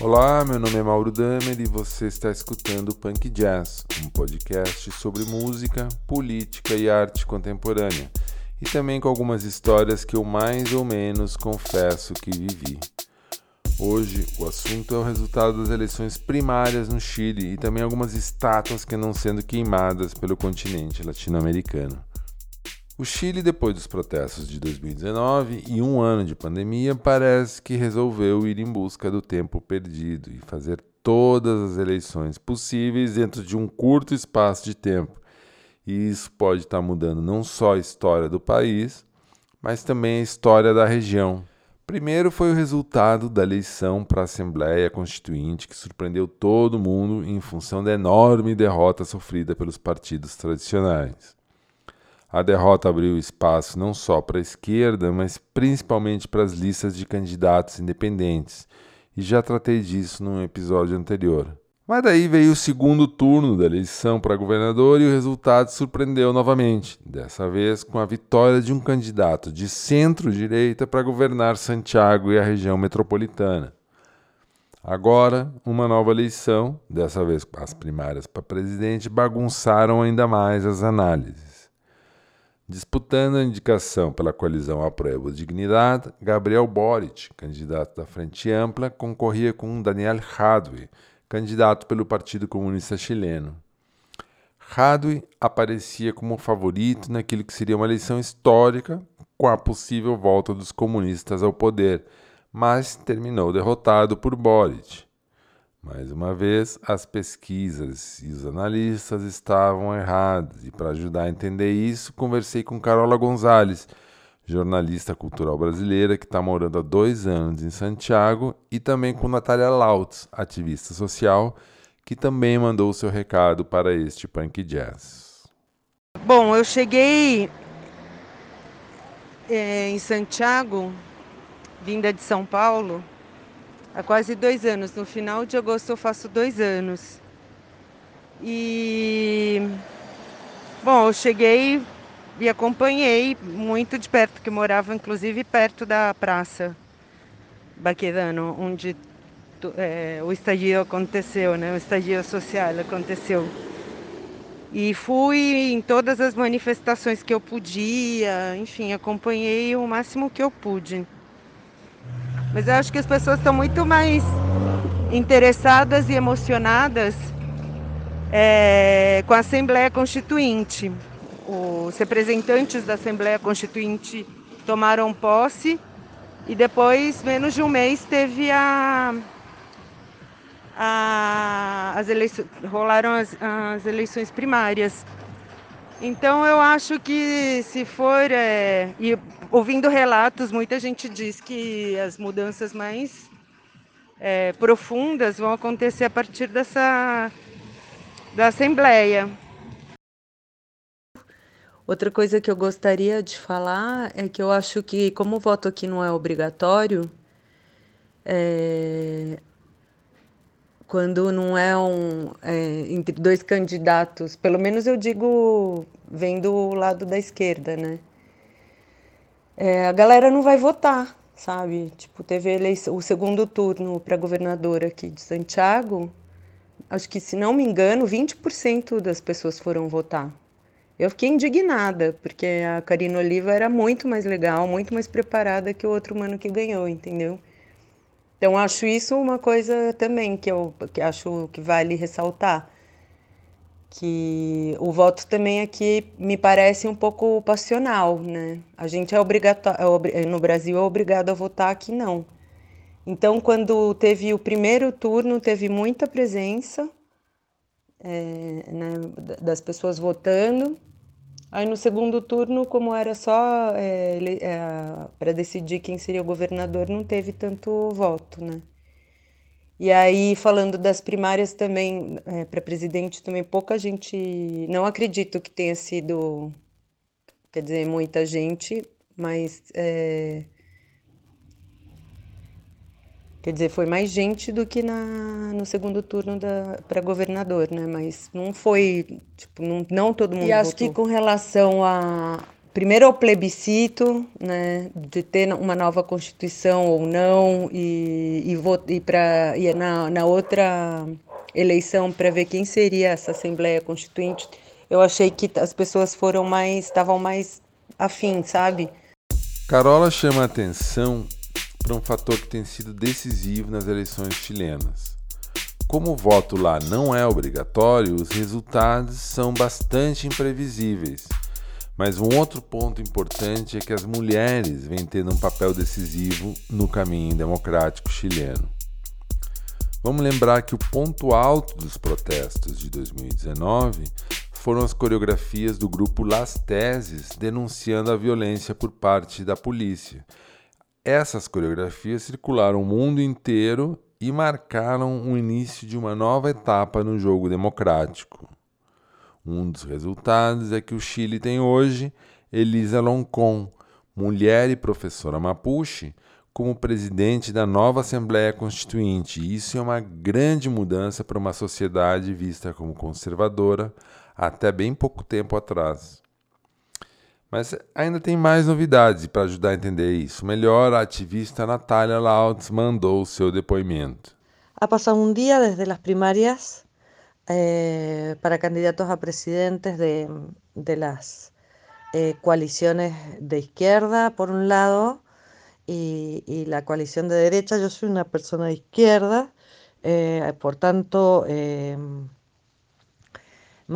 Olá, meu nome é Mauro Damer e você está escutando Punk Jazz, um podcast sobre música, política e arte contemporânea, e também com algumas histórias que eu mais ou menos confesso que vivi. Hoje, o assunto é o resultado das eleições primárias no Chile e também algumas estátuas que não sendo queimadas pelo continente latino-americano. O Chile, depois dos protestos de 2019 e um ano de pandemia, parece que resolveu ir em busca do tempo perdido e fazer todas as eleições possíveis dentro de um curto espaço de tempo. E isso pode estar mudando não só a história do país, mas também a história da região. Primeiro foi o resultado da eleição para a Assembleia Constituinte, que surpreendeu todo mundo em função da enorme derrota sofrida pelos partidos tradicionais. A derrota abriu espaço não só para a esquerda, mas principalmente para as listas de candidatos independentes, e já tratei disso num episódio anterior. Mas daí veio o segundo turno da eleição para governador e o resultado surpreendeu novamente, dessa vez com a vitória de um candidato de centro-direita para governar Santiago e a região metropolitana. Agora, uma nova eleição, dessa vez as primárias para presidente, bagunçaram ainda mais as análises. Disputando a indicação pela coalizão Aprovo Dignidade, Gabriel Boric, candidato da Frente Ampla, concorria com Daniel Jadwe, candidato pelo Partido Comunista Chileno. Jadwe aparecia como favorito naquilo que seria uma eleição histórica com a possível volta dos comunistas ao poder, mas terminou derrotado por Boric. Mais uma vez, as pesquisas e os analistas estavam errados, e para ajudar a entender isso, conversei com Carola Gonzalez, jornalista cultural brasileira que está morando há dois anos em Santiago, e também com Natália Lautz, ativista social, que também mandou seu recado para este Punk Jazz. Bom, eu cheguei é, em Santiago, vinda de São Paulo, há quase dois anos. No final de agosto eu faço dois anos. E bom, eu cheguei e acompanhei muito de perto, que morava inclusive perto da praça Baquedano, onde é, o estadio aconteceu, né? O estadio social aconteceu. E fui em todas as manifestações que eu podia, enfim, acompanhei o máximo que eu pude. Mas eu acho que as pessoas estão muito mais interessadas e emocionadas é, com a Assembleia Constituinte. Os representantes da Assembleia Constituinte tomaram posse e depois, menos de um mês, teve a, a as eleições, rolaram as, as eleições primárias. Então eu acho que se for é, e ouvindo relatos, muita gente diz que as mudanças mais é, profundas vão acontecer a partir dessa da Assembleia. Outra coisa que eu gostaria de falar é que eu acho que, como o voto aqui não é obrigatório, é, quando não é um é, entre dois candidatos, pelo menos eu digo vendo o lado da esquerda, né? é, a galera não vai votar, sabe? Tipo, teve eleição, o segundo turno para governador aqui de Santiago, acho que, se não me engano, 20% das pessoas foram votar. Eu fiquei indignada, porque a Karina Oliva era muito mais legal, muito mais preparada que o outro mano que ganhou, entendeu? Então, acho isso uma coisa também que eu que acho que vale ressaltar que o voto também aqui me parece um pouco passional, né? A gente é obrigatório, é no Brasil é obrigado a votar, aqui não. Então, quando teve o primeiro turno, teve muita presença é, né, das pessoas votando. Aí no segundo turno, como era só é, é, para decidir quem seria o governador, não teve tanto voto, né? E aí, falando das primárias também, é, para presidente, também pouca gente. Não acredito que tenha sido, quer dizer, muita gente, mas. É, quer dizer, foi mais gente do que na, no segundo turno para governador, né? Mas não foi, tipo, não, não todo mundo. E acho votou. que com relação a primeiro ao plebiscito, né, de ter uma nova constituição ou não, e, e, e, e na, na outra eleição para ver quem seria essa Assembleia Constituinte, eu achei que as pessoas foram mais, estavam mais afim, sabe? Carola chama a atenção para um fator que tem sido decisivo nas eleições chilenas. Como o voto lá não é obrigatório, os resultados são bastante imprevisíveis. Mas um outro ponto importante é que as mulheres vêm tendo um papel decisivo no caminho democrático chileno. Vamos lembrar que o ponto alto dos protestos de 2019 foram as coreografias do grupo Las Teses denunciando a violência por parte da polícia. Essas coreografias circularam o mundo inteiro e marcaram o início de uma nova etapa no jogo democrático. Um dos resultados é que o Chile tem hoje Elisa Loncon, mulher e professora mapuche, como presidente da nova Assembleia Constituinte. Isso é uma grande mudança para uma sociedade vista como conservadora até bem pouco tempo atrás. Mas ainda tem mais novidades para ajudar a entender isso. Melhor, a ativista Natália Lautz mandou seu depoimento. Ha passado um dia desde as primárias eh, para candidatos a presidentes de, de las eh, coaliciones de izquierda, por un lado, y, y, la coalición de derecha. Yo soy una persona de izquierda, eh, por tanto, me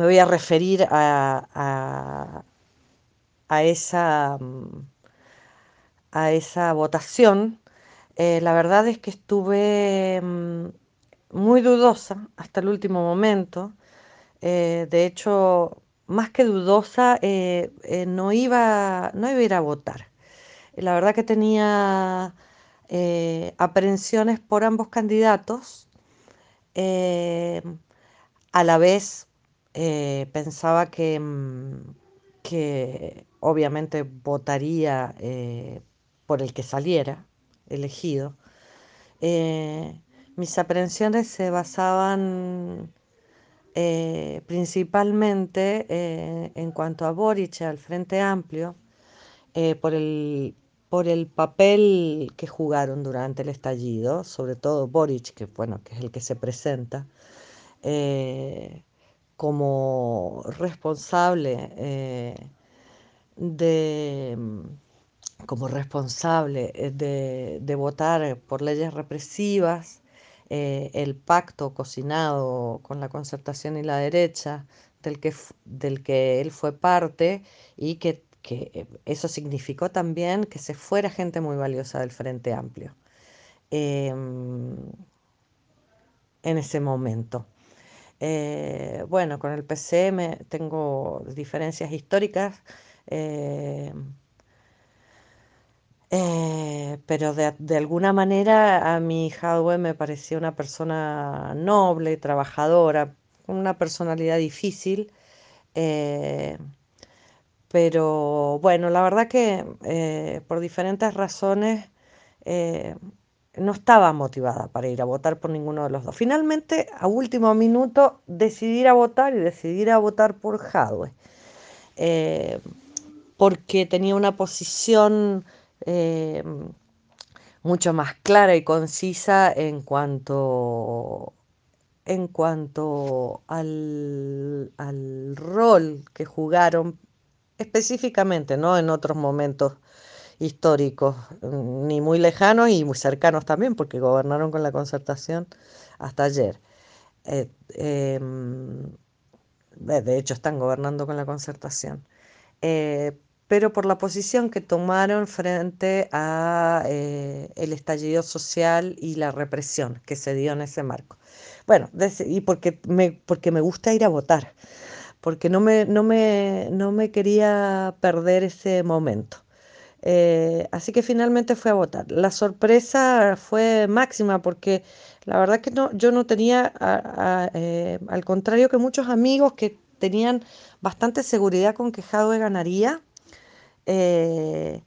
voy a referir a, a, esa, a esa votación. La verdad es que estuve mm, muy dudosa hasta el último momento. Eh, de hecho, más que dudosa, eh, eh, no, iba, no iba a ir a votar. La verdad que tenía eh, aprensiones por ambos candidatos. A la vez pensaba que, mm, que obviamente votaría por el que saliera elegido. Mis aprensiones se basaban eh, principalmente eh, en cuanto a Boric al Frente Amplio, eh, por, el, por el papel que jugaron durante el estallido, sobre todo Boric, que, bueno, que es el que se presenta, como responsable de como responsable de, de, votar por leyes represivas, eh, el pacto cocinado con la concertación y la derecha del que, del que él fue parte y que, que, eso significó también que se fuera gente muy valiosa del Frente Amplio eh, en ese momento. Eh, bueno, con el PCM tengo diferencias históricas. Eh, eh, pero de, de, alguna manera a mi Hadwe me parecía una persona noble, trabajadora, con una personalidad difícil. Eh, pero bueno, la verdad que eh, por diferentes razones no estaba motivada para ir a votar por ninguno de los dos. Finalmente, a último minuto, decidí ir a votar y decidí ir a votar por Hadwe, porque tenía una posición eh, mucho más clara y concisa en cuanto, en cuanto al, al rol que jugaron específicamente, no en otros momentos históricos, ni muy lejanos y muy cercanos también, porque gobernaron con la concertación hasta ayer. Eh, eh, de hecho, están gobernando con la concertación. Eh, pero por la posición que tomaron frente a eh, el estallido social y la represión que se dio en ese marco. Bueno, y porque me, porque me gusta ir a votar, porque no me, no me, no me quería perder ese momento. Eh, así que finalmente fui a votar. La sorpresa fue máxima porque la verdad que no, yo no tenía, eh, al contrario que muchos amigos que tenían bastante seguridad con que Jadwe ganaría, eh,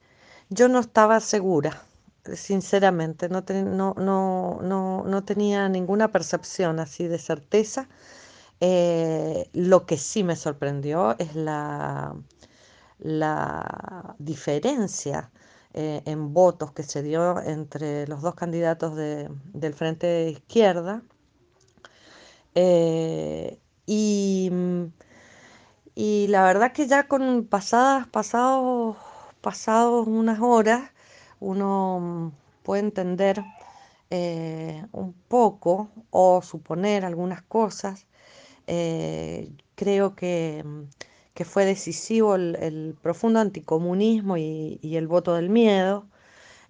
yo no estaba segura, sinceramente, no, ten, no, no, no, tenía ninguna percepción así de certeza. Eh, lo que sí me sorprendió es la, la diferencia eh, en votos que se dio entre los dos candidatos del Frente de Izquierda. Y, y, la verdad que ya con pasadas, pasados, pasados unas horas, uno puede entender eh, un poco o suponer algunas cosas. creo que que fue decisivo el, profundo anticomunismo y, el voto del miedo.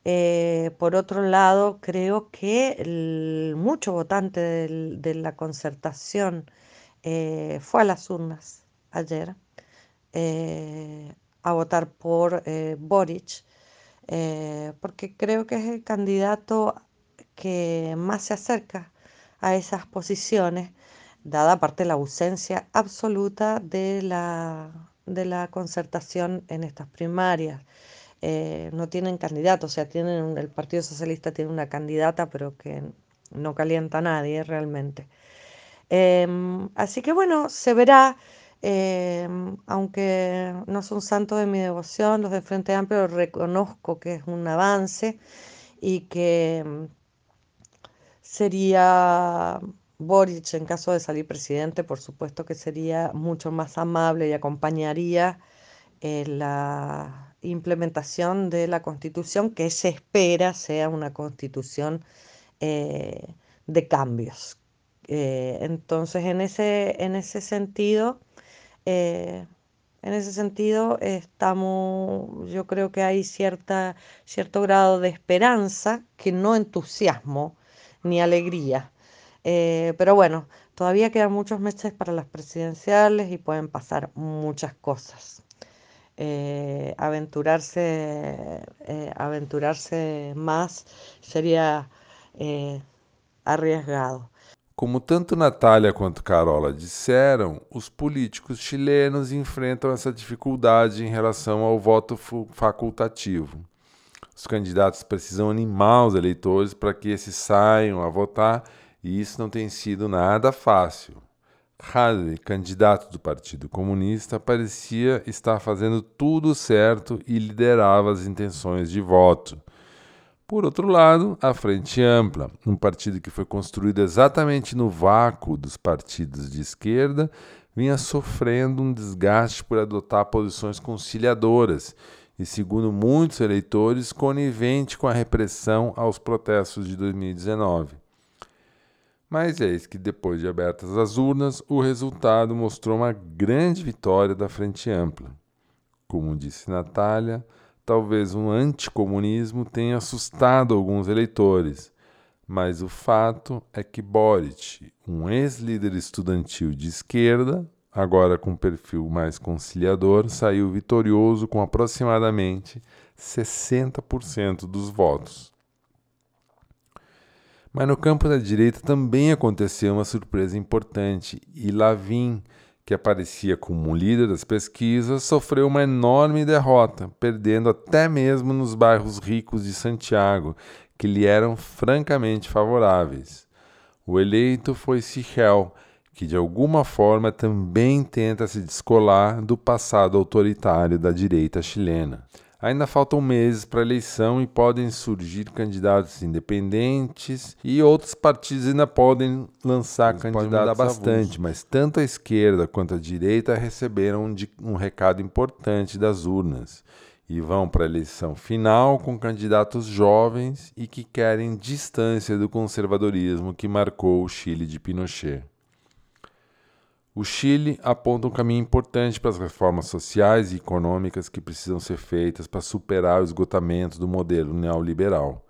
Eh, por otro lado, creo que mucho votante de la concertación eh, fue a las urnas ayer eh, a votar por Boric, porque creo que es el candidato que más se acerca a esas posiciones dada aparte la ausencia absoluta de la, de la concertación en estas primarias. Eh, no tienen candidato, o sea, tienen el Partido Socialista tiene una candidata, pero que no calienta a nadie realmente. Em, así que bueno, se verá, em, aunque no son santos de mi devoción, los de Frente Amplio reconozco que es un avance y que em, sería Boric, en caso de salir presidente, por supuesto que sería mucho más amable y acompañaría eh, la implementación de la constitución que se espera sea una constitución eh, de cambios. Eh, entonces, en ese, en ese sentido, en ese sentido, estamos, yo creo que hay cierta, cierto grado de esperanza, que no entusiasmo ni alegría. Eh, pero bueno, todavía quedan muchos meses para las presidenciales y pueden pasar muchas cosas. Eh, aventurarse, eh, aventurarse más sería arriesgado. Como tanto Natália quanto Carola disseram, os políticos chilenos enfrentam essa dificuldade em relação ao voto facultativo. Os candidatos precisam animar os eleitores para que esses saiam a votar e isso não tem sido nada fácil. Halley, candidato do Partido Comunista, parecia estar fazendo tudo certo e liderava as intenções de voto. Por outro lado, a Frente Ampla, um partido que foi construído exatamente no vácuo dos partidos de esquerda, vinha sofrendo um desgaste por adotar posições conciliadoras e, segundo muitos eleitores, conivente com a repressão aos protestos de 2019. Mas eis que, depois de abertas as urnas, o resultado mostrou uma grande vitória da Frente Ampla. Como disse Natália, talvez um anticomunismo tenha assustado alguns eleitores, mas o fato é que Boric, um ex-líder estudantil de esquerda, agora com perfil mais conciliador, saiu vitorioso com aproximadamente 60% dos votos. Mas no campo da direita também aconteceu uma surpresa importante e Lavin, que aparecia como um líder das pesquisas, sofreu uma enorme derrota, perdendo até mesmo nos bairros ricos de Santiago, que lhe eram francamente favoráveis. O eleito foi Sichel, que de alguma forma também tenta se descolar do passado autoritário da direita chilena. Ainda faltam meses para a eleição e podem surgir candidatos independentes e outros partidos ainda podem lançar Eles candidatos bastante, mas tanto a esquerda quanto a direita receberam um recado importante das urnas e vão para a eleição final com candidatos jovens e que querem distância do conservadorismo que marcou o Chile de Pinochet. O Chile aponta um caminho importante para as reformas sociais e econômicas que precisam ser feitas para superar o esgotamento do modelo neoliberal.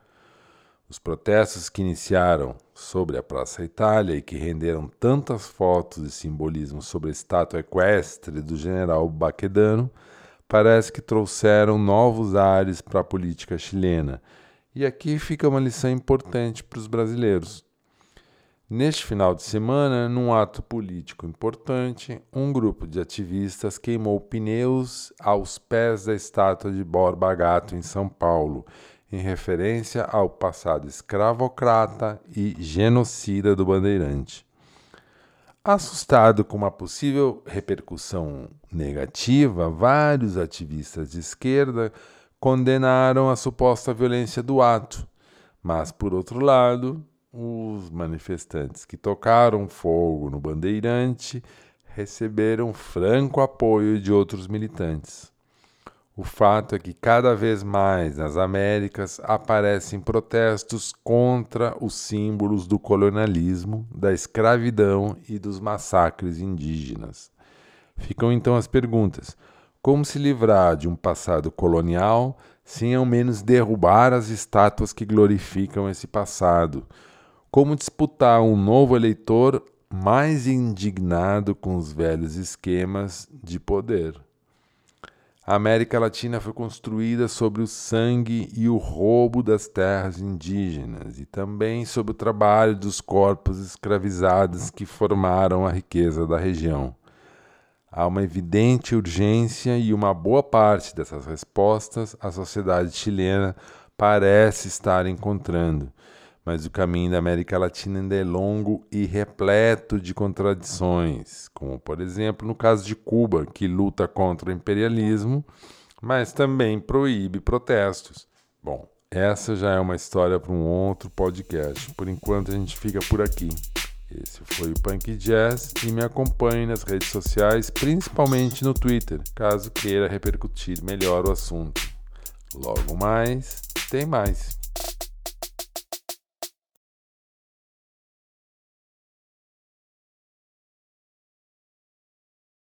Os protestos que iniciaram sobre a Praça Itália e que renderam tantas fotos e simbolismo sobre a estátua equestre do general Baquedano parece que trouxeram novos ares para a política chilena. E aqui fica uma lição importante para os brasileiros. Neste final de semana, num ato político importante, um grupo de ativistas queimou pneus aos pés da estátua de Borba Gato em São Paulo, em referência ao passado escravocrata e genocida do Bandeirante. Assustado com uma possível repercussão negativa, vários ativistas de esquerda condenaram a suposta violência do ato, mas, por outro lado, os manifestantes que tocaram fogo no bandeirante receberam franco apoio de outros militantes. O fato é que cada vez mais nas Américas aparecem protestos contra os símbolos do colonialismo, da escravidão e dos massacres indígenas. Ficam então as perguntas: como se livrar de um passado colonial sem ao menos derrubar as estátuas que glorificam esse passado? Como disputar um novo eleitor mais indignado com os velhos esquemas de poder? A América Latina foi construída sobre o sangue e o roubo das terras indígenas e também sobre o trabalho dos corpos escravizados que formaram a riqueza da região. Há uma evidente urgência e uma boa parte dessas respostas a sociedade chilena parece estar encontrando mas o caminho da América Latina ainda é longo e repleto de contradições, como por exemplo no caso de Cuba, que luta contra o imperialismo, mas também proíbe protestos. Bom, essa já é uma história para um outro podcast. Por enquanto a gente fica por aqui. Esse foi o Punk Jazz e me acompanhe nas redes sociais, principalmente no Twitter, caso queira repercutir melhor o assunto. Logo mais, tem mais.